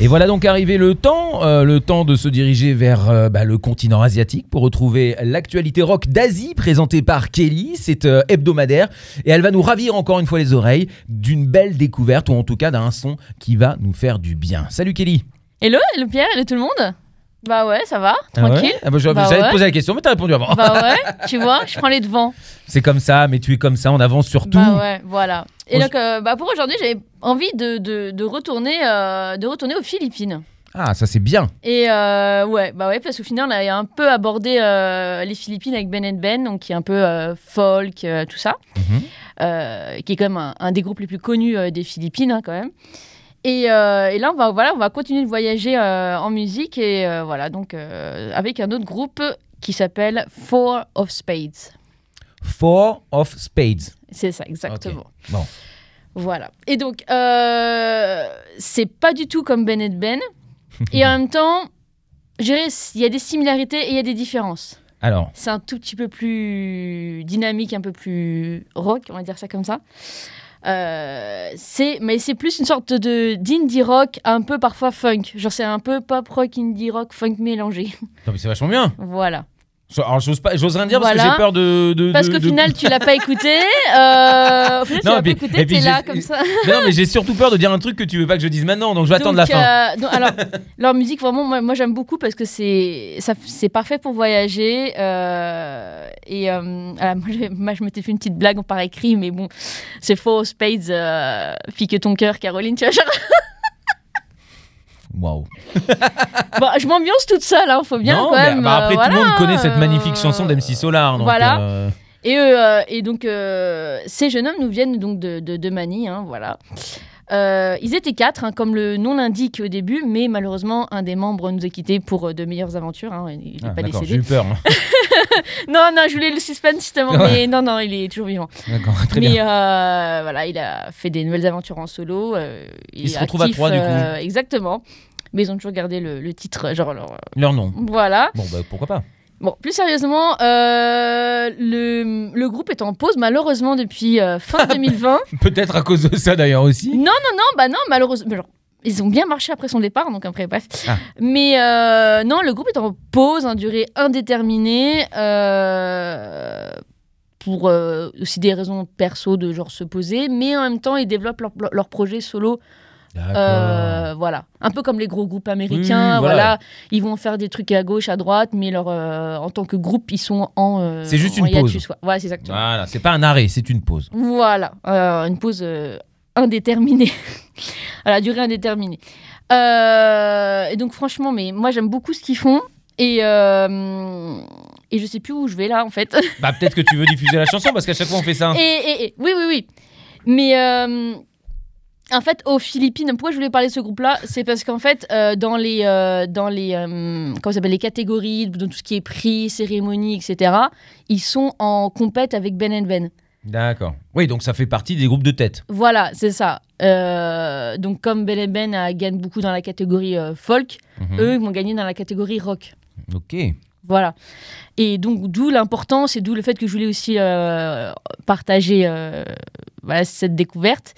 Et voilà donc arrivé le temps, euh, le temps de se diriger vers euh, bah, le continent asiatique pour retrouver l'actualité rock d'Asie présentée par Kelly. C'est euh, hebdomadaire et elle va nous ravir encore une fois les oreilles d'une belle découverte ou en tout cas d'un son qui va nous faire du bien. Salut Kelly. Hello, hello Pierre, hello tout le monde Bah ouais, ça va, Ah ouais tranquille. Ah bah, Bah te ouais. poser la question mais t'as répondu avant. Bah ouais, tu vois, je prends les devants. C'est comme ça, mais tu es comme ça, on avance sur tout. Bah ouais, voilà. Et On- donc, euh, bah pour aujourd'hui, j'avais envie de, de, de retourner, euh, de retourner aux Philippines. Ah ça c'est bien. Et euh, ouais, bah ouais, parce qu'au final, on a un peu abordé euh, les Philippines avec Ben Ben, donc qui est un peu euh, folk, tout ça, Mhm. qui est quand même un, un des groupes les plus connus des Philippines, hein, quand même. Et, euh, et là, on va, voilà, on va continuer de voyager euh, en musique, et euh, voilà, donc avec un autre groupe qui s'appelle Four of Spades. Four of Spades. C'est ça, exactement. Bon. Voilà. Et donc, c'est pas du tout comme Ben Ben. et en même temps, il y a des similarités et il y a des différences. Alors, C'est un tout petit peu plus dynamique, un peu plus rock, on va dire ça comme ça. Euh, c'est, mais c'est plus une sorte de d'indie rock, un peu parfois funk. Genre c'est un peu pop rock, indie rock, funk mélangé. non, mais c'est vachement bien. voilà. Alors j'ose pas, j'ose rien dire parce que j'ai peur de. de- Parce qu'au de- final, tu l'as pas écouté. Euh, au final, tu Non, l'as et puis- pas écouté, t'es là comme ça. Mais non, mais j'ai surtout peur de dire un truc que tu veux pas que je dise maintenant, donc je vais attendre la fin. euh, donc, alors, leur musique, vraiment, moi, moi, j'aime beaucoup parce que c'est ça- c'est parfait pour voyager. euh, et alors, moi, je, moi, je m'étais fait une petite blague par écrit, mais bon, c'est faux, Spades, fille que ton cœur, Caroline, tu vois. genre- Waouh. Bon, je m'ambiance toute seule, hein, faut bien Non, quand mais, même. bah, après, euh, tout le monde connaît cette magnifique euh, chanson d'MC Solar. Donc, voilà. euh, Et, euh, et donc, ces jeunes hommes nous viennent donc de, de, de Manille, hein, voilà. Ils étaient quatre, hein, comme le nom l'indique au début, mais malheureusement, un des membres nous a quittés pour de meilleures aventures. hein, il n'est ah, pas décédé. j'ai eu peur. Non, non, je voulais le suspense justement, Ouais. mais non, non, il est toujours vivant. D'accord, très mais bien. euh, voilà, il a fait des nouvelles aventures en solo. euh, il se est retrouvent à trois, du coup. euh, exactement. Mais ils ont toujours gardé le, le titre, genre leur- Leur nom. Voilà. Bon, bah pourquoi pas. Bon, plus sérieusement, euh, le, le groupe est en pause malheureusement depuis euh, fin 2020. Peut-être à cause de ça d'ailleurs aussi. Non, non, non, bah non, malheureusement. genre, ils ont bien marché après son départ, donc après, bref. Ah. Mais euh, non, le groupe est en pause, en durée indéterminée, euh, pour euh, aussi des raisons perso de genre se poser, mais en même temps, ils développent leur, projet solo. Euh, voilà. Un peu comme les gros groupes américains, voilà. voilà. Ils vont faire des trucs à gauche, à droite, mais leur, euh, en tant que groupe, ils sont en. euh, C'est juste en une pause. quoi. Voilà, c'est exactement. Voilà, c'est pas un arrêt, c'est une pause. Voilà, une pause indéterminée. à la durée indéterminée. Et donc, franchement, mais moi, j'aime beaucoup ce qu'ils font. Et, euh, et je sais plus où je vais là, en fait. Bah peut-être que tu veux diffuser la chanson parce qu'à chaque fois on fait ça. et, et- et- oui, oui, oui. Mais euh, en fait, aux Philippines, pourquoi je voulais parler de ce groupe-là C'est parce qu'en fait, euh, dans les, euh, dans les, euh, comment ça les catégories, dans tout ce qui est prix, cérémonie, etc., ils sont en compète avec Ben Ben. D'accord. Oui, donc ça fait partie des groupes de tête. Voilà, c'est ça. Donc comme Ben Ben a- gagne beaucoup dans la catégorie folk, Mhm. eux ils vont gagner dans la catégorie rock. Ok. Voilà. Et donc d'où l'importance et d'où le fait que je voulais aussi euh, partager euh, voilà, cette découverte.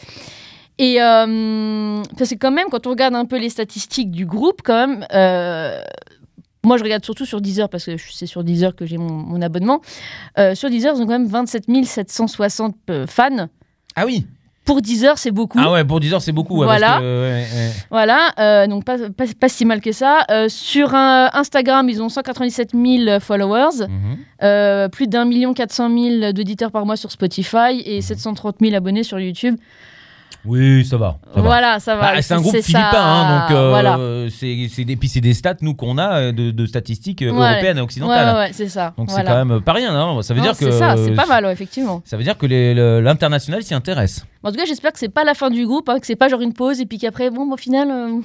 Et euh, parce que quand même, quand on regarde un peu les statistiques du groupe, quand même, euh, moi je regarde surtout sur Deezer parce que c'est sur Deezer que j'ai mon, mon abonnement. Euh, sur Deezer, ils ont quand même 27 760 euh, fans. Ah oui. Pour Deezer, c'est beaucoup. Ah ouais, pour 10 heures c'est beaucoup. ouais, Voilà. parce que, ouais, ouais. Voilà, donc pas, pas, pas si mal que ça. Sur un- Instagram, ils ont 197 000 followers, Mhm. euh, plus d'un million 400 000 d'auditeurs par mois sur Spotify et 730 000 abonnés sur YouTube. Oui, ça va. ça va. Voilà, ça va. Bah, c'est un groupe ça, philippin, hein, donc euh, voilà. c'est, des, puis c'est des stats nous qu'on a euh, de, de statistiques euh, Ouais. européennes et occidentales. ouais, ouais, c'est ça. Donc voilà. c'est quand même pas rien. hein. Ça veut Non, dire que c'est ça, c'est pas mal, effectivement. Ça veut dire que l'international s'y intéresse. En tout cas, j'espère que c'est pas la fin du groupe, hein, que c'est pas genre une pause et puis qu'après, bon, au final, euh,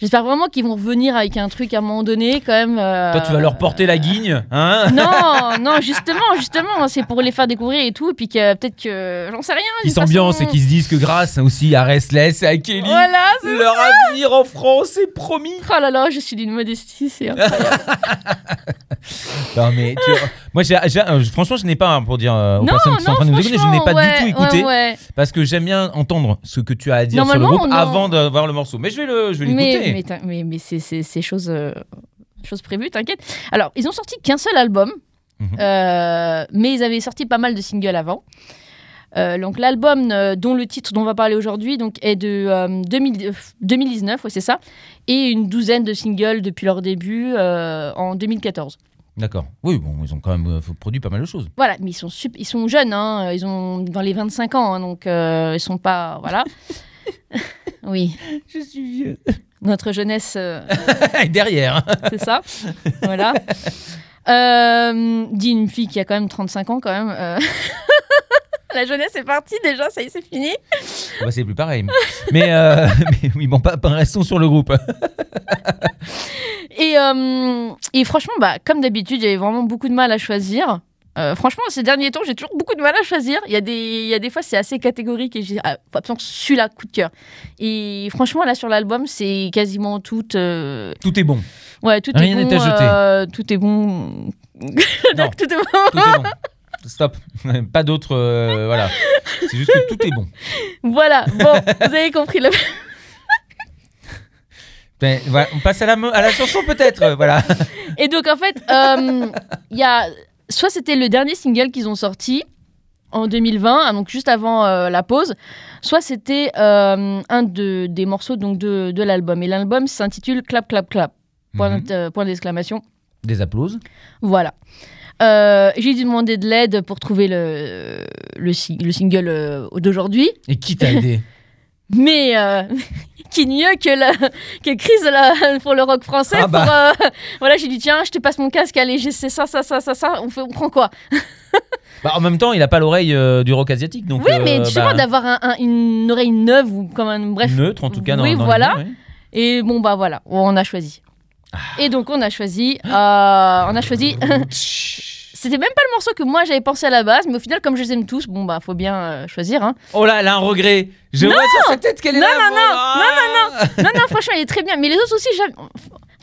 J'espère vraiment qu'ils vont revenir avec un truc à un moment donné, quand même. euh, Toi, tu vas leur porter la guigne, hein Non, non, justement, justement, c'est pour les faire découvrir et tout, et puis que peut-être que j'en sais rien. Ils s'ambiancent et qu'ils se disent que grâce aussi à Restless et à Kelly, Voilà, leur avenir en France est promis. Oh là là, je suis d'une modestie, c'est incroyable. Non, mais tu- moi, euh, franchement, je n'ai pas, hein, pour dire euh, aux non, personnes qui sont en train de nous écouter, je n'ai pas ouais, du tout écouté ouais, ouais. parce que j'aime bien entendre ce que tu as à dire sur le groupe avant de voir le morceau. Mais je vais le, je vais Mais, l'écouter. mais, mais, mais c'est chose, euh, chose prévue, t'inquiète. Alors, ils ont sorti qu'un seul album, Mhm. euh, mais ils avaient sorti pas mal de singles avant. Donc l'album dont le titre dont on va parler aujourd'hui donc est de euh, 2000 euh, 2019, ouais, c'est ça, et une douzaine de singles depuis leur début en 2014. D'accord. Oui, bon, ils ont quand même euh, produit pas mal de choses. Voilà, mais ils sont, sup- ils sont jeunes, hein, ils ont dans les 25 ans, hein, donc euh, ils sont pas... Voilà. oui, Je suis vieux. notre jeunesse... euh, Derrière. c'est ça. voilà. Euh, dit une fille qui a quand même 35 ans, quand même. La jeunesse est partie déjà, ça y est, c'est fini. Bah, c'est plus pareil. Mais, euh, mais oui, bon, pas, pas- restons sur le groupe. Et, euh, et franchement, bah, comme d'habitude, j'avais vraiment beaucoup de mal à choisir. Euh, franchement, ces derniers temps, j'ai toujours beaucoup de mal à choisir. Il y a des, il y a des fois, c'est assez catégorique et j'ai ah, celui-là, coup de cœur. Et franchement, là, sur l'album, c'est quasiment tout. euh, Tout est bon. Ouais, tout Rien est bon. n'est à jeter. euh, tout est bon. Non, tout est bon. tout est bon. Stop. Pas d'autre. euh, voilà. C'est juste que tout est bon. Voilà, bon, vous avez compris. Le... Ben, voilà, on passe à la, à la chanson peut-être. euh, voilà. Et donc, en fait, euh, y a... soit c'était le dernier single qu'ils ont sorti en 2020, hein, donc juste avant euh, la pause, soit c'était un de, des morceaux donc, de, de l'album. Et l'album s'intitule Clap, Clap, Clap. Point, Mhm. point d'exclamation. Des applauses. Voilà. Euh, j'ai dû demander de l'aide pour trouver le, le, si- le single euh, d'aujourd'hui. Et qui t'a aidé? Mais euh, qui mieux que, la, que Chris la- pour le rock français Ah bah. pour, euh, Voilà, j'ai dit tiens, je te passe mon casque, allez, c'est ça, ça, ça, ça, ça, on, fait, on prend quoi? Bah, En même temps, il a pas l'oreille euh, du rock asiatique. Donc, Oui, euh, mais justement bah, d'avoir un- un- une oreille neuve ou comme un bref. Neutre en tout cas. Dans, Oui, dans voilà. Et bon bah voilà, on a choisi. Ah. Et donc on a choisi, euh, on a choisi. C'était même pas le morceau que moi j'avais pensé à la base, mais au final comme je les aime tous, bon bah faut bien euh, choisir. Hein. Oh là, elle a un regret. Je vois sur sa tête qu'elle est Non, là. non, non, non, non non franchement il est très bien, mais les autres aussi j'aime.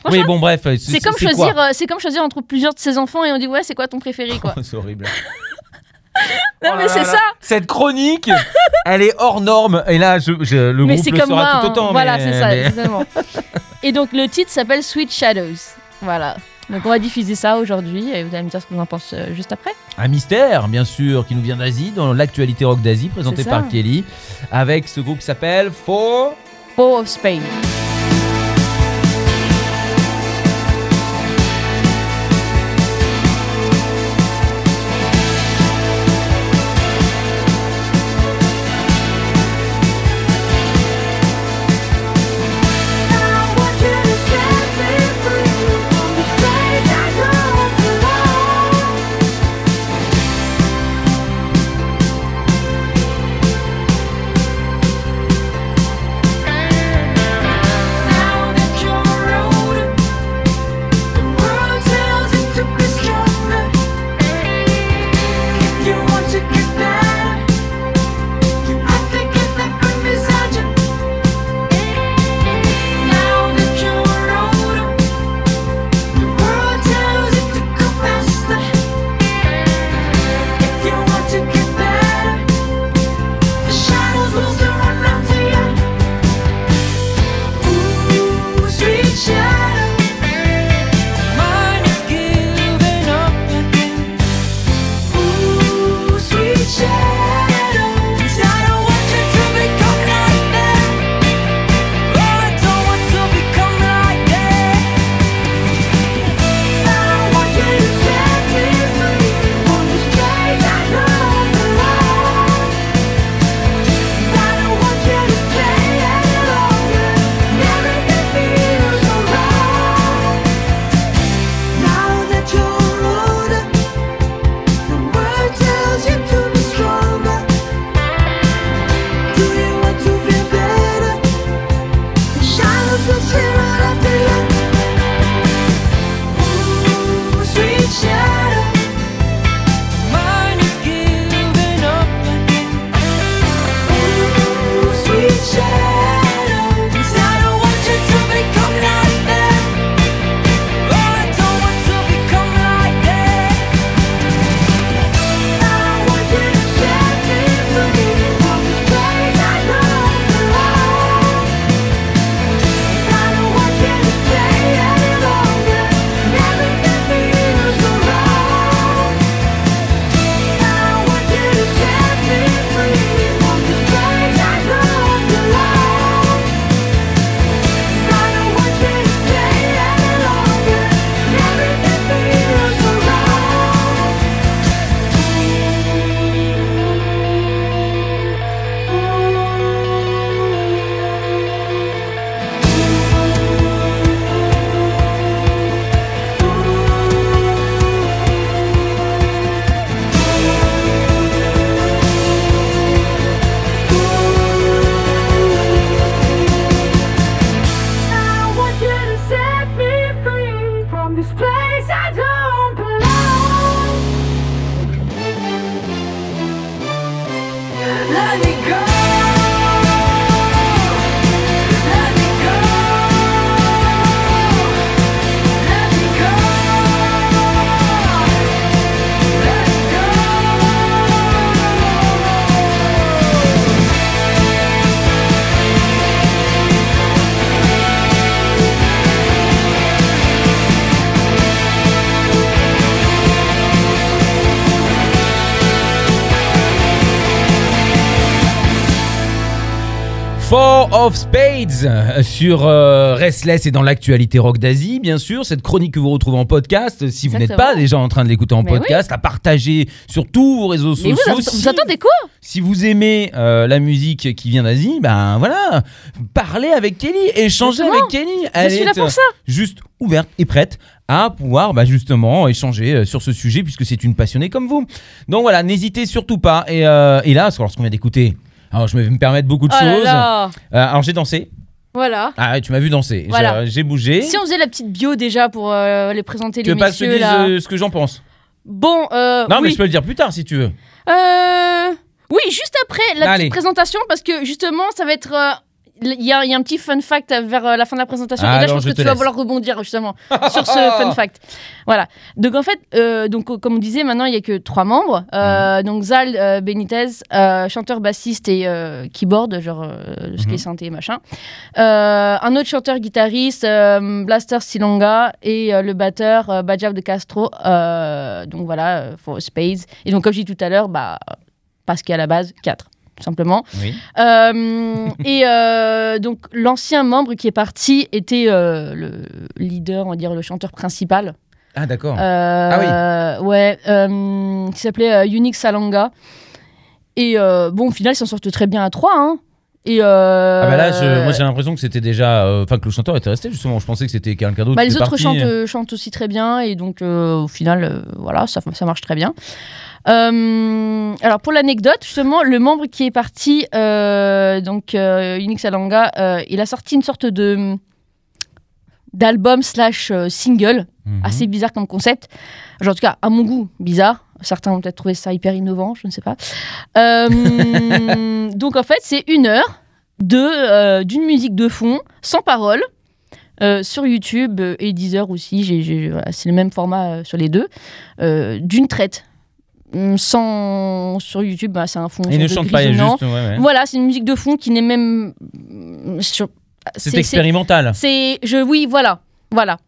Franchement, Oui, bon, bref. c'est comme choisir, euh, c'est comme choisir entre plusieurs de ses enfants et on dit ouais c'est quoi ton préféré quoi. c'est horrible. non Oh mais c'est ça. Cette chronique, elle est hors norme. Et là, je, je- le mais groupe c'est le comme sera moi. tout hein. autant. Voilà mais- c'est ça mais- exactement. et donc le titre s'appelle Sweet Shadows. Voilà. Donc on va diffuser ça aujourd'hui et vous allez me dire ce que vous en pensez euh, juste après. Un mystère, bien sûr, qui nous vient d'Asie, dans l'actualité rock d'Asie, présenté par Kelly, avec ce groupe qui s'appelle Four. Four of Spain. Four of Spades euh, sur euh, Restless et dans l'actualité rock d'Asie, bien sûr. Cette chronique que vous retrouvez en podcast, si vous n'êtes pas déjà en train de l'écouter en Mais oui. podcast, à partager sur tous vos réseaux Mais sociaux. vous, Si- vous attendez quoi? si vous aimez euh, la musique qui vient d'Asie, ben voilà, parlez avec Kelly, échangez Exactement. avec Kelly. Je Elle suis là est, pour euh, ça. juste ouverte et prête à pouvoir bah, justement échanger euh, sur ce sujet puisque c'est une passionnée comme vous. Donc voilà, n'hésitez surtout pas. Et, euh, et là, lorsqu'on vient d'écouter, alors je vais me permettre beaucoup de Oh choses. là. Euh, alors j'ai dansé. Voilà. Ah tu m'as vu danser. Voilà. J'ai- J'ai bougé. Si on faisait la petite bio déjà pour euh, les présenter tu les veux pas que je te messieurs dise euh, ce que j'en pense Bon, euh, Non, mais je peux le dire plus tard si tu veux. Euh, Oui, juste après la Allez. petite présentation, parce que justement, ça va être. euh, Il y, a, il y a un petit fun fact vers euh, la fin de la présentation. Ah, et là, je pense je que tu vas vouloir rebondir justement sur ce fun fact. Voilà. Donc en fait, euh, donc euh, comme on disait, maintenant il y a que trois membres. Euh, Mhm. Donc Zal euh, Benitez, chanteur bassiste et keyboard, genre ce qui est Mhm. synthé machin. Euh, un autre chanteur guitariste, Blaster Silonga et le batteur Bajav de Castro. Donc voilà, for Spades. Et donc comme je dis tout à l'heure, bah parce qu'à la base quatre. Tout Simplement. Oui. Euh, et euh, donc l'ancien membre qui est parti était euh, le leader, on va dire le chanteur principal. Ah d'accord. Euh, Ouais, euh, qui s'appelait Unique Salanga. Et bon, au final, ils s'en sortent très bien à trois. Hein. Et euh, Ah bah là, je- moi j'ai l'impression que c'était déjà, euh, enfin que le chanteur était resté justement. Je pensais que c'était quelqu'un d'autre. bah, les autres parti. chantent, chantent aussi très bien et donc euh, au final, voilà, ça, ça marche très bien. Euh, alors pour l'anecdote, justement, le membre qui est parti, euh, donc euh, Unix Salanga, euh, il a sorti une sorte de d'album slash single Mhm. assez bizarre comme concept. Genre, en tout cas, à mon goût, bizarre. Certains ont peut-être trouvé ça hyper innovant, je ne sais pas. Donc, en fait, c'est une heure de, d'une musique de fond, sans parole, euh, sur YouTube euh, et Deezer aussi. C'est le même format euh, sur les deux, d'une traite. Hum, Sans, sur YouTube, bah, c'est un fond. Il ne chante pas, juste. ouais, ouais. Voilà, c'est une musique de fond qui n'est même. hum, sur- C'est expérimental. c'est je oui voilà voilà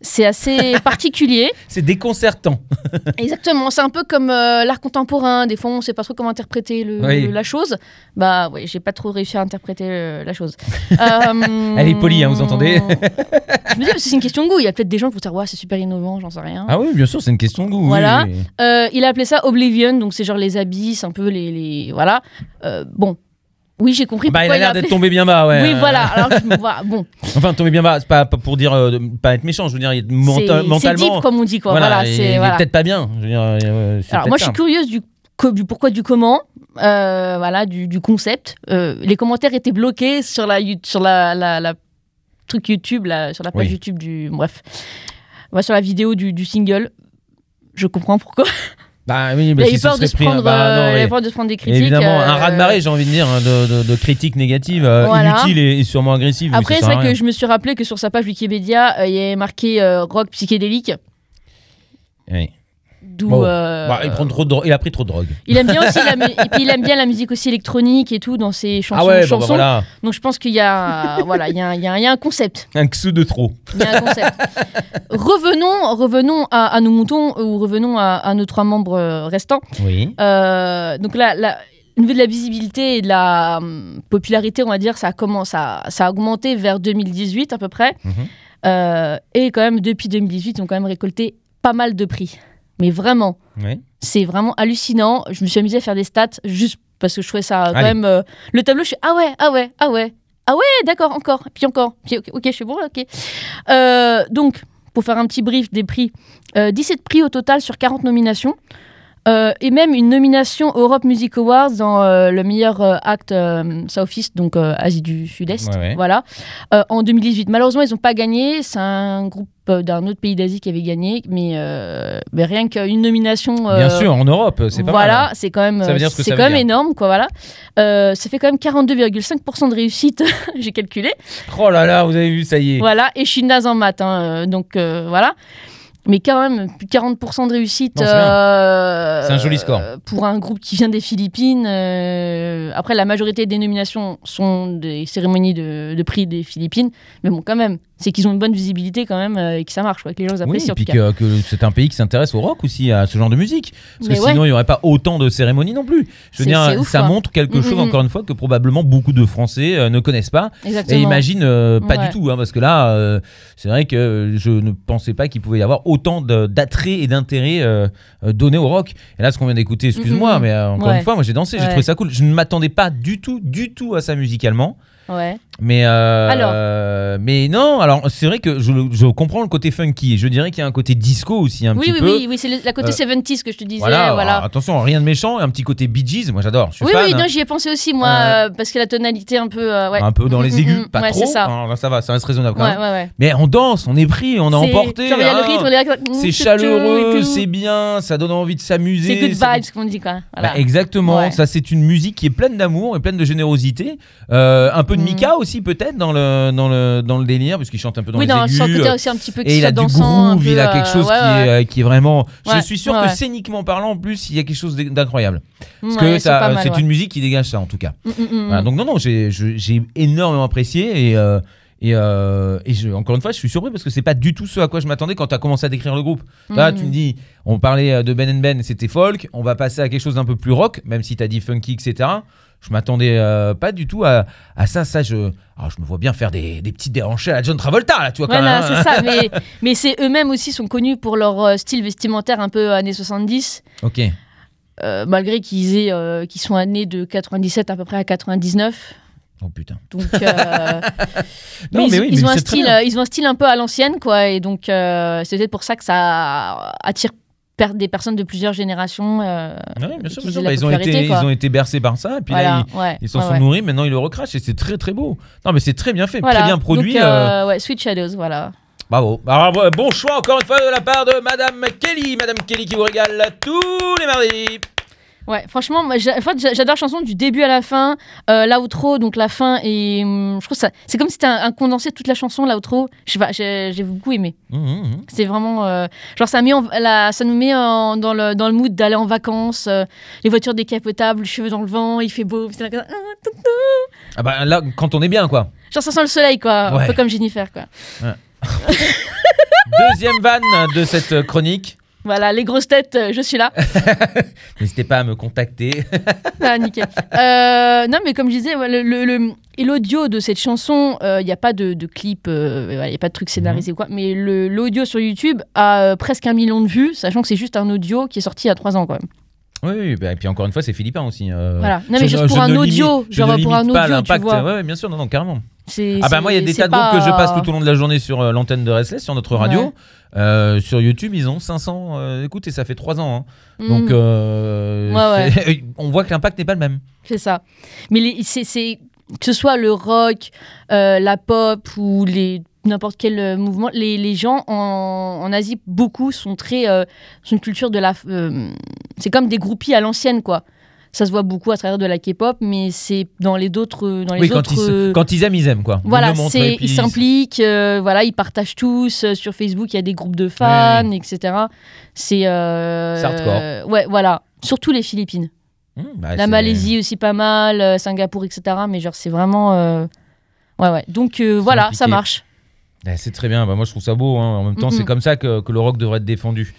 c'est assez particulier C'est déconcertant. exactement c'est un peu comme euh, l'art contemporain des fois on sait pas trop comment interpréter le, Oui. la chose bah oui j'ai pas trop réussi à interpréter euh, la chose Euh, Elle est polie, hein, vous entendez je me dis c'est une question de goût il y a peut-être des gens qui vont dire ouais c'est super innovant j'en sais rien Ah oui, bien sûr, c'est une question de goût. Voilà. oui. Il a appelé ça Oblivion donc c'est genre les abysses un peu les, les- voilà bon oui j'ai compris Bah, il a l'air d'être tombé bien bas, ouais. oui voilà alors je me vois bon Enfin, tombé bien bas, c'est pas, pas pour dire, euh, pas être méchant, je veux dire, il est c'est menta- c'est mentalement. deep comme on dit quoi voilà, il- il c'est est voilà peut-être pas bien. Je veux dire, euh, c'est Alors moi je suis curieuse du, pourquoi du comment, euh, voilà, du, du concept. Les commentaires étaient bloqués sur la sur la, la, la truc YouTube, là, sur la page Oui. YouTube du bref, Ouais, sur la vidéo du, du single. Je comprends pourquoi. Bah oui, Il mais si ce peur de se pris- prendre, bah, non, euh, il a peur de se prendre des critiques. Évidemment, un euh, raz de marée, j'ai envie de dire, hein, de, de- de critiques négatives, euh, Voilà. inutiles et, et sûrement agressives. Après, c'est vrai que je me suis rappelé que sur sa page Wikipédia, il y avait marqué rock psychédélique. Oui. D'où. Euh, Bah, il, prend trop de il a pris trop de drogue. il aime bien aussi la mu- et puis il aime bien la musique aussi électronique et tout dans ses chansons. ah ouais, bon, bah, chansons. voilà, Donc je pense qu'il y a voilà, il y a, un- il y a un- il y a un concept. un xou de trop. Il y a un concept. revenons, revenons à, à nos moutons ou revenons à, à nos trois membres euh, restants. Oui. Euh, donc là, au niveau de la visibilité et de la hum, popularité, on va dire, ça a, commencé, ça, a augmenté vers 2018 à peu près. Mhm. Euh, et quand même, depuis 2018, ils ont quand même récolté pas mal de prix. Mais vraiment, Oui. c'est vraiment hallucinant. Je me suis amusée à faire des stats juste parce que je trouvais ça quand Allez. même. euh, le tableau, je suis ah ouais, ah ouais, ah ouais, ah ouais, d'accord, encore, puis encore, puis ok, ok, je suis bon, ok. Euh, donc, pour faire un petit brief des prix, euh, 17 prix au total sur 40 nominations. Euh, et même une nomination Europe Music Awards dans euh, le meilleur euh, acte euh, Southeast, donc Asie du Sud-Est. Ouais, ouais. Voilà. En 2018. Malheureusement, ils n'ont pas gagné. C'est un groupe d'un autre pays d'Asie qui avait gagné. Mais, mais rien qu'une nomination. Bien sûr, en Europe, c'est pas voilà, mal. hein. c'est quand même, Ça veut dire ce que c'est quand même dire. énorme, quoi. Voilà, ça fait quand même 42,5% de réussite, j'ai calculé. Oh là là, vous avez vu, ça y est. Voilà, et je suis naze en maths, hein, donc voilà. Mais quand même, plus de 40% de réussite. C'est euh, C'est un joli score. Pour un groupe qui vient des Philippines. euh, après, la majorité des nominations sont des cérémonies de, de prix des Philippines. Mais bon, quand même, c'est qu'ils ont une bonne visibilité quand même et que ça marche, quoi, que les gens Oui, apprécient et en tout puis que, que c'est un pays qui s'intéresse au rock aussi, à ce genre de musique. Parce Mais que ouais. sinon, il n'y aurait pas autant de cérémonies non plus. Je veux dire, ouf, ça montre quelque Mm, chose, mm, mm. encore une fois, que probablement beaucoup de Français euh, ne connaissent pas. Exactement. Et imagine euh, pas Ouais. du tout, hein, parce que là, euh, c'est vrai que je ne pensais pas qu'il pouvait y avoir autant de- d'attrait et d'intérêt euh, euh, donné au rock. Et là, ce qu'on vient d'écouter, excuse-moi, Mm, mais euh, encore Ouais. une fois, moi j'ai dansé, j'ai Ouais. trouvé ça cool. Je ne m'attendais pas du tout, du tout à ça musicalement. Ouais. Mais euh, Alors euh, mais non, alors c'est vrai que je, je comprends le côté funky. Je dirais qu'il y a un côté disco aussi un Oui, petit oui, peu. oui, oui, c'est le- la côté Euh, 70 que je te disais. Voilà, Voilà. alors, attention, rien de méchant, un petit côté Bee Gees, moi j'adore, Oui, fan. oui, hein. non, j'y ai pensé aussi, moi, Euh, euh, parce que la tonalité un peu. ouais. un peu dans les Mm, aigus, mm, mm. pas ouais, trop. ça. Alors là, ça va, ça reste raisonnable quand Ouais, même. ouais, ouais. Mais on danse, on est pris, on a C'est- emporté. hein. est c'est mm, chaleureux, c'est bien, ça donne envie de s'amuser. C'est good vibes, comme on dit, quoi. Bah, exactement, ça c'est une musique qui est pleine d'amour et pleine de générosité. Un peu de Mm. Mika aussi peut-être dans le, dans, le, dans le délire, parce qu'il chante un peu dans oui, les dans aigus. le côté aussi un petit peu et qui il soit a du groove, peu, il a quelque euh, chose ouais, qui, est, ouais. euh, qui est vraiment. je suis sûr que scéniquement parlant, en plus, il y a quelque chose d'incroyable. Parce Ouais, que c'est une musique qui dégage ça en tout cas. Mm, mm, mm, Voilà, mm. donc non, non, j'ai énormément apprécié et. euh, et, euh, et je- encore une fois, je suis surpris parce que c'est pas du tout ce à quoi je m'attendais quand tu as commencé à décrire le groupe. Là, Mhm. tu me dis, on parlait euh, de Ben and Ben, c'était folk, on va passer à quelque chose d'un peu plus rock, même si tu as dit funky, etc. Je m'attendais euh, pas du tout à, à ça. Ça, je, alors, je me vois bien faire des, des petites déhanchées à la John Travolta, là, tu vois, quand Voilà, même. hein. c'est ça. Mais, mais c'est eux-mêmes aussi sont connus pour leur style vestimentaire un peu années 70, Ok. euh, malgré qu'ils aient, qu'ils sont nés de 97 à peu près à 99. Oh putain. Donc, euh, Non, mais, mais ils, oui, ils mais ont un style, bien. ils ont un style un peu à l'ancienne, quoi. Et donc, euh, c'est peut-être pour ça que ça attire des personnes de plusieurs générations. euh, Ouais, bien sûr, bien sûr. Bah, ils, ont été, quoi. ils ont été bercés par ça, et puis là, ils, ouais, ils s'en ouais, sont ouais. nourris, maintenant ils le recrachent, et c'est très très beau. Non, mais c'est très bien fait, Voilà. très bien produit. Donc, euh, euh, Sweet Shadows, voilà. Bravo. Alors, bon choix encore une fois de la part de Madame Kelly. Madame Kelly qui vous régale tous les mardis. Ouais, franchement, moi, en fait, j'a- j'adore la chanson du début à la fin. Euh, l'outro, donc la fin, et hum, je trouve ça. C'est comme si c'était un, un condensé de toute la chanson, l'outro. Je sais pas, j'ai beaucoup aimé. Mmh, mmh, mmh. C'est vraiment. euh, genre, ça, met en- la- ça nous met en- dans, le, dans le mood d'aller en vacances. euh, les voitures décapotables, les cheveux dans le vent, il fait beau. là- ah, Ah bah là, quand on est bien, quoi. Genre, ça sent le soleil, quoi. Ouais. Un peu comme Jennifer, quoi. Deuxième vanne de cette chronique. Voilà, les grosses têtes, euh, je suis là. N'hésitez pas à me contacter. Ah, nickel. Euh, non, mais comme je disais, le, le- et l'audio de cette chanson, il n'y a pas de, de clip, il n'y a pas de truc scénarisé ou quoi, mais le- l'audio sur YouTube a euh, presque un million de vues, sachant que c'est juste un audio qui est sorti il y a trois ans quand même. Oui, bah, et puis encore une fois, c'est philippin aussi. euh, Voilà. Non, mais je juste pour un audio, genre pour un limite pas audio, tu vois. Ouais, bien sûr, non, non, carrément. Ah bah moi, il y a des tas de groupes que je pas- passe tout au long de la journée sur euh, l'antenne de Restless, sur notre radio. Ouais. Euh, sur YouTube, ils ont 500 euh, écoutes et ça fait 3 ans. hein. Donc, Mm, euh, Ouais, c'est- on voit que l'impact n'est pas le même. C'est ça. Mais c'est que ce soit le rock, euh, la pop ou les n'importe quel euh, mouvement, les, les gens en, en Asie beaucoup sont très euh, sont une culture de la euh, c'est comme des groupies à l'ancienne quoi. Ça se voit beaucoup à travers de la K-pop, mais c'est dans les d'autres dans les Oui, quand autres ils, se- euh, quand ils aiment, ils aiment quoi. Ils voilà, puis ils s'impliquent, euh, voilà, ils partagent tous euh, sur Facebook, il y a des groupes de fans, etc. C'est euh, hardcore. ouais, voilà, surtout les Philippines. Mmh, bah, La Malaisie aussi pas mal, Singapour, etc. Mais genre, c'est vraiment. Ouais, ouais. Donc voilà, impliqué. ça marche. Ouais, c'est très bien. Bah, moi, je trouve ça beau. hein. En même temps, c'est comme ça que, que le rock devrait être défendu.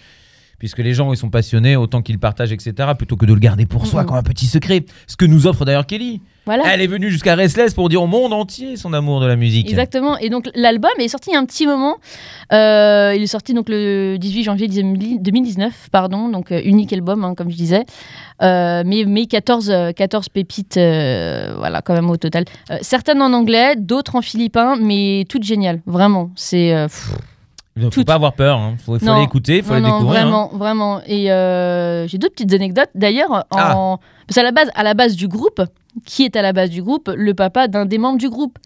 Puisque les gens, ils sont passionnés, autant qu'ils partagent, etc. Plutôt que de le garder pour soi comme un petit secret. Ce que nous offre d'ailleurs Kelly. Voilà. Elle est venue jusqu'à Restless pour dire au monde entier son amour de la musique. Exactement. Et donc l'album est sorti il y a un petit moment. Euh, il est sorti donc le 18 janvier 2019, pardon. Donc euh, unique album, hein, comme je disais. Euh, mais, mais 14, euh, 14 pépites, voilà, quand même au total. Certaines en anglais, d'autres en philippin, mais toutes géniales, vraiment. C'est euh, Il ne faut pas avoir peur. Il faut, faut Non. faut non, les non, découvrir. hein. Vraiment, vraiment. Et euh, j'ai deux petites anecdotes. D'ailleurs, en... Ah. parce qu'à la base, à la base du groupe, qui est à la base du groupe? Le papa d'un des membres du groupe.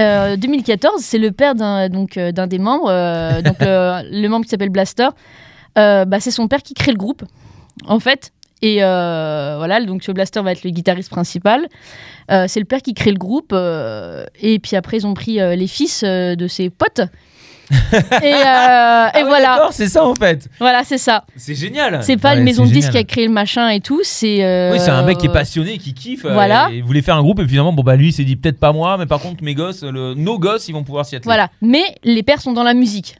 Euh, 2014, c'est le père d'un donc euh, d'un des membres, euh, donc le, le membre qui s'appelle Blaster. Euh, bah, c'est son père qui crée le groupe, en fait. Et euh, voilà, donc ce Blaster va être le guitariste principal. Euh, c'est le père qui crée le groupe. euh, et puis après, ils ont pris euh, les fils euh, de ses potes. Et, euh, et Ah voilà, D'accord, c'est ça en fait. voilà, c'est ça. C'est génial. C'est pas Ouais, une maison de disques qui a créé le machin et tout, c'est. euh, Oui, c'est un mec qui est passionné, qui kiffe. euh, Voilà. Et il voulait faire un groupe et finalement, bon bah lui, il s'est dit peut-être pas moi, mais par contre mes gosses, le- nos gosses, ils vont pouvoir s'y atteler. Voilà, mais les pères sont dans la musique.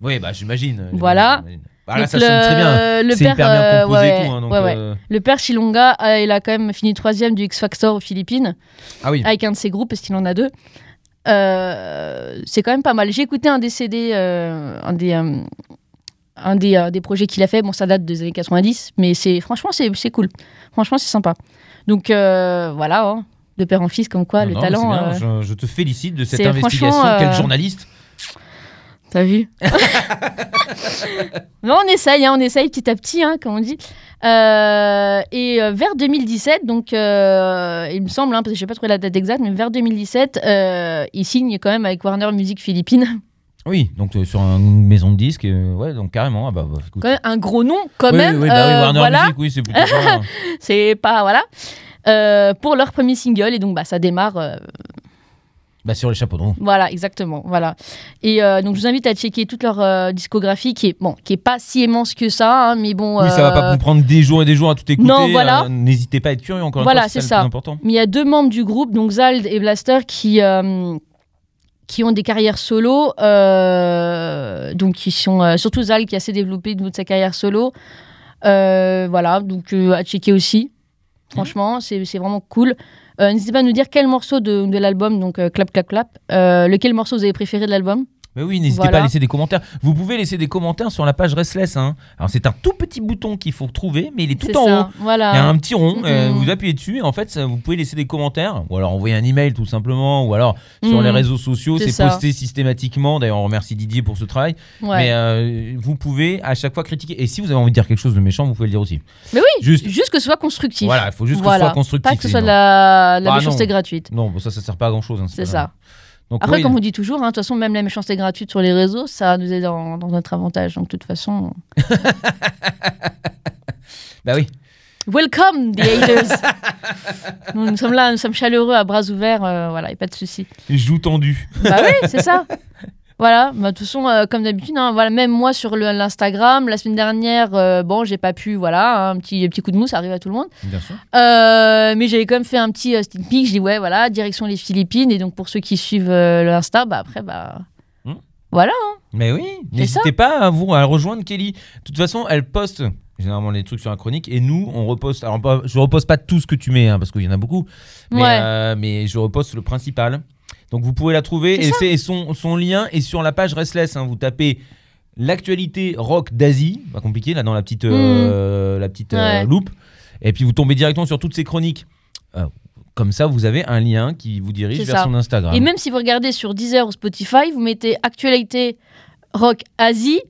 Oui, bah j'imagine. Voilà. Bah, là, ça sonne très bien. Le C'est père, hyper bien composé ouais, et tout. hein, donc, ouais, ouais. euh, Le père Chilonga, euh, il a quand même fini troisième du X Factor aux Philippines Ah oui. avec un de ses groupes parce qu'il en a deux. Euh, c'est quand même pas mal. J'ai écouté un des CD, euh, un des, euh, un des, des projets qu'il a fait. Bon, ça date des années 90, mais c'est franchement c'est c'est cool. Franchement, c'est sympa. Donc voilà, hein, de père en fils, comme quoi Non, le non, talent. bien, je, je te félicite de cette investigation. Quel journaliste. T'as vu Non, on essaye, hein, on essaye petit à petit, hein, comme on dit. Euh, et euh, vers 2017, donc euh, il me semble, hein, parce que je sais pas trouvé la date exacte, mais vers 2017, euh, il signe quand même avec Warner Music Philippines. Oui, donc euh, sur une maison de disques, euh, ouais, donc carrément. Ah bah, bah, écoute. Quand même un gros nom, quand oui, même. oui, bah oui, euh, Warner voilà, Music, oui, c'est plutôt ça. c'est pas voilà. Euh, pour leur premier single et donc bah ça démarre euh, bah, sur les chapeaux de roue. Voilà, exactement. Voilà. Et euh, donc, je vous invite à checker toute leur euh, discographie qui est, bon, qui est pas si immense que ça, hein, mais bon. Oui, ça va pas euh, vous prendre des jours et des jours à tout écouter. Non, voilà. euh, N'hésitez pas à être curieux encore une Voilà, fois, c'est c'est ça le ça. plus important. Mais il y a deux membres du groupe, donc Zald et Blaster, qui, qui ont des carrières solo. euh, donc, qui sont euh, surtout Zald qui a assez développé de sa carrière solo. Euh, voilà, donc à checker aussi. Franchement, c'est vraiment cool. Euh, N'hésitez pas à nous dire quel morceau de, de l'album, donc euh, Clap Clap Clap, euh, lequel morceau vous avez préféré de l'album? Mais oui, n'hésitez Voilà. pas à laisser des commentaires. Vous pouvez laisser des commentaires sur la page Restless. hein. Alors c'est un tout petit bouton qu'il faut trouver, mais il est tout en ça, haut. Voilà. Il y a un petit rond, euh, vous appuyez dessus et en fait ça, vous pouvez laisser des commentaires ou alors envoyer un email tout simplement ou alors sur les réseaux sociaux C'est posté systématiquement. D'ailleurs on remercie Didier pour ce travail. Ouais. Mais euh, vous pouvez à chaque fois critiquer et si vous avez envie de dire quelque chose de méchant vous pouvez le dire aussi. Mais oui, Juste juste que ce soit constructif. voilà, il faut juste que ce soit constructif. Pas que ce soit de la, la Ah, méchanceté gratuite. Non, bon, ça ça sert pas à grand chose. C'est ça. Donc, Après, oui, comme on dit toujours, hein, de toute façon, même la méchanceté gratuite sur les réseaux, ça nous est dans, dans notre avantage. Donc, de toute façon, bah oui. welcome, the haters. nous, nous sommes là, nous sommes chaleureux, à bras ouverts, euh, voilà, et pas de souci. Joue tendu. Bah oui, c'est ça. Voilà, bah, de toute façon, euh, comme d'habitude, hein, voilà, même moi sur le- l'Instagram, la semaine dernière, euh, bon, j'ai pas pu, voilà, un petit, petit coup de mousse, ça arrive à tout le monde. Bien sûr. Euh, mais j'avais quand même fait un petit sneak peek. Je dis ouais, voilà, direction les Philippines. Et donc pour ceux qui suivent l'Insta, bah après, bah Hmm. voilà. Mais oui, n'hésitez pas à vous à rejoindre Kelly. De toute façon, elle poste généralement les trucs sur la chronique et nous on reposte. Alors je reposte pas tout ce que tu mets hein, parce qu'il y en a beaucoup, mais, Ouais. mais je reposte le principal. Donc vous pouvez la trouver et, et son, son lien est sur la page Restless. hein. Vous tapez l'actualité rock d'Asie, pas compliqué là dans la petite euh, la petite euh, Hmm. Loupe, et puis vous tombez directement sur toutes ces chroniques. Euh, comme ça, vous avez un lien qui vous dirige vers ça. son Instagram. Et même si vous regardez sur Deezer ou Spotify, vous mettez actualité rock Asie,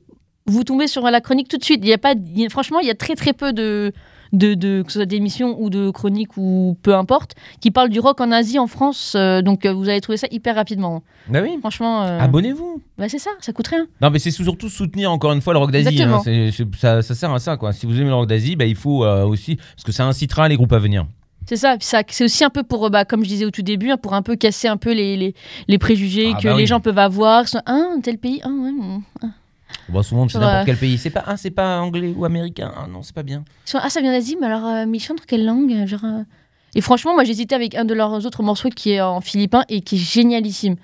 vous tombez sur la chronique tout de suite. Il y a pas, il y a- franchement, il y a très très peu de de, de- que ce soit d'émissions ou de chroniques ou peu importe, qui parlent du rock en Asie, en France. euh, donc euh, vous allez trouver ça hyper rapidement. Bah oui. Franchement, euh, Abonnez-vous. bah, c'est ça, ça coûte rien. Non, mais c'est surtout soutenir encore une fois le rock d'Asie. Hein. Ça, ça sert à ça, quoi. Si vous aimez le rock d'Asie, bah, il faut aussi. Parce que ça incitera les groupes à venir. C'est ça, c'est aussi un peu pour, bah, comme je disais au tout début, hein, pour un peu casser un peu les, les, les préjugés Ah que bah les oui. gens peuvent avoir. Sur, ah, tel pays, ah ouais. hmm, ah. On voit souvent, Sur, n'importe euh, quel pays. C'est pas, ah, c'est pas anglais ou américain. Ah non, c'est pas bien. Sur, ah, ça vient d'Asie, mais alors, euh, mais ils chantent dans quelle langue euh, genre, euh Et franchement, moi j'hésitais avec un de leurs autres morceaux qui est en philippin et qui est génialissime.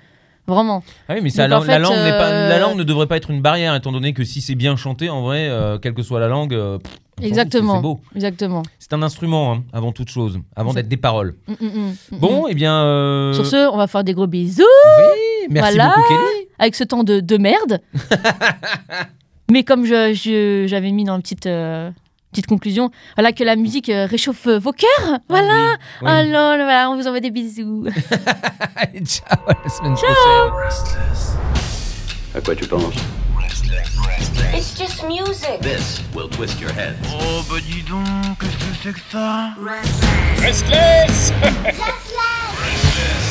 Vraiment. Ah oui, mais ça, la, langue pas, la langue ne devrait pas être une barrière, étant donné que si c'est bien chanté, en vrai, euh, quelle que soit la langue, euh, pff, Exactement. c'est- beau. Exactement. C'est un instrument, hein, avant toute chose, avant d'être des paroles. Mm, mm, mm, Bon, et bien. euh, mm. Sur ce, on va faire des gros bisous oui, merci voilà. beaucoup, Kelly. Avec ce temps de, de merde. mais comme je- je- j'avais mis dans la petite, euh, petite conclusion, voilà que la musique euh, réchauffe vos cœurs. Voilà. Ah oui, oui. Alors, voilà, on vous envoie des bisous. Allez, ciao, à la semaine prochaine. À quoi tu penses? It's just music. This will twist your head. Oh bah dis donc, qu'est-ce que c'est que ça? Restless Just like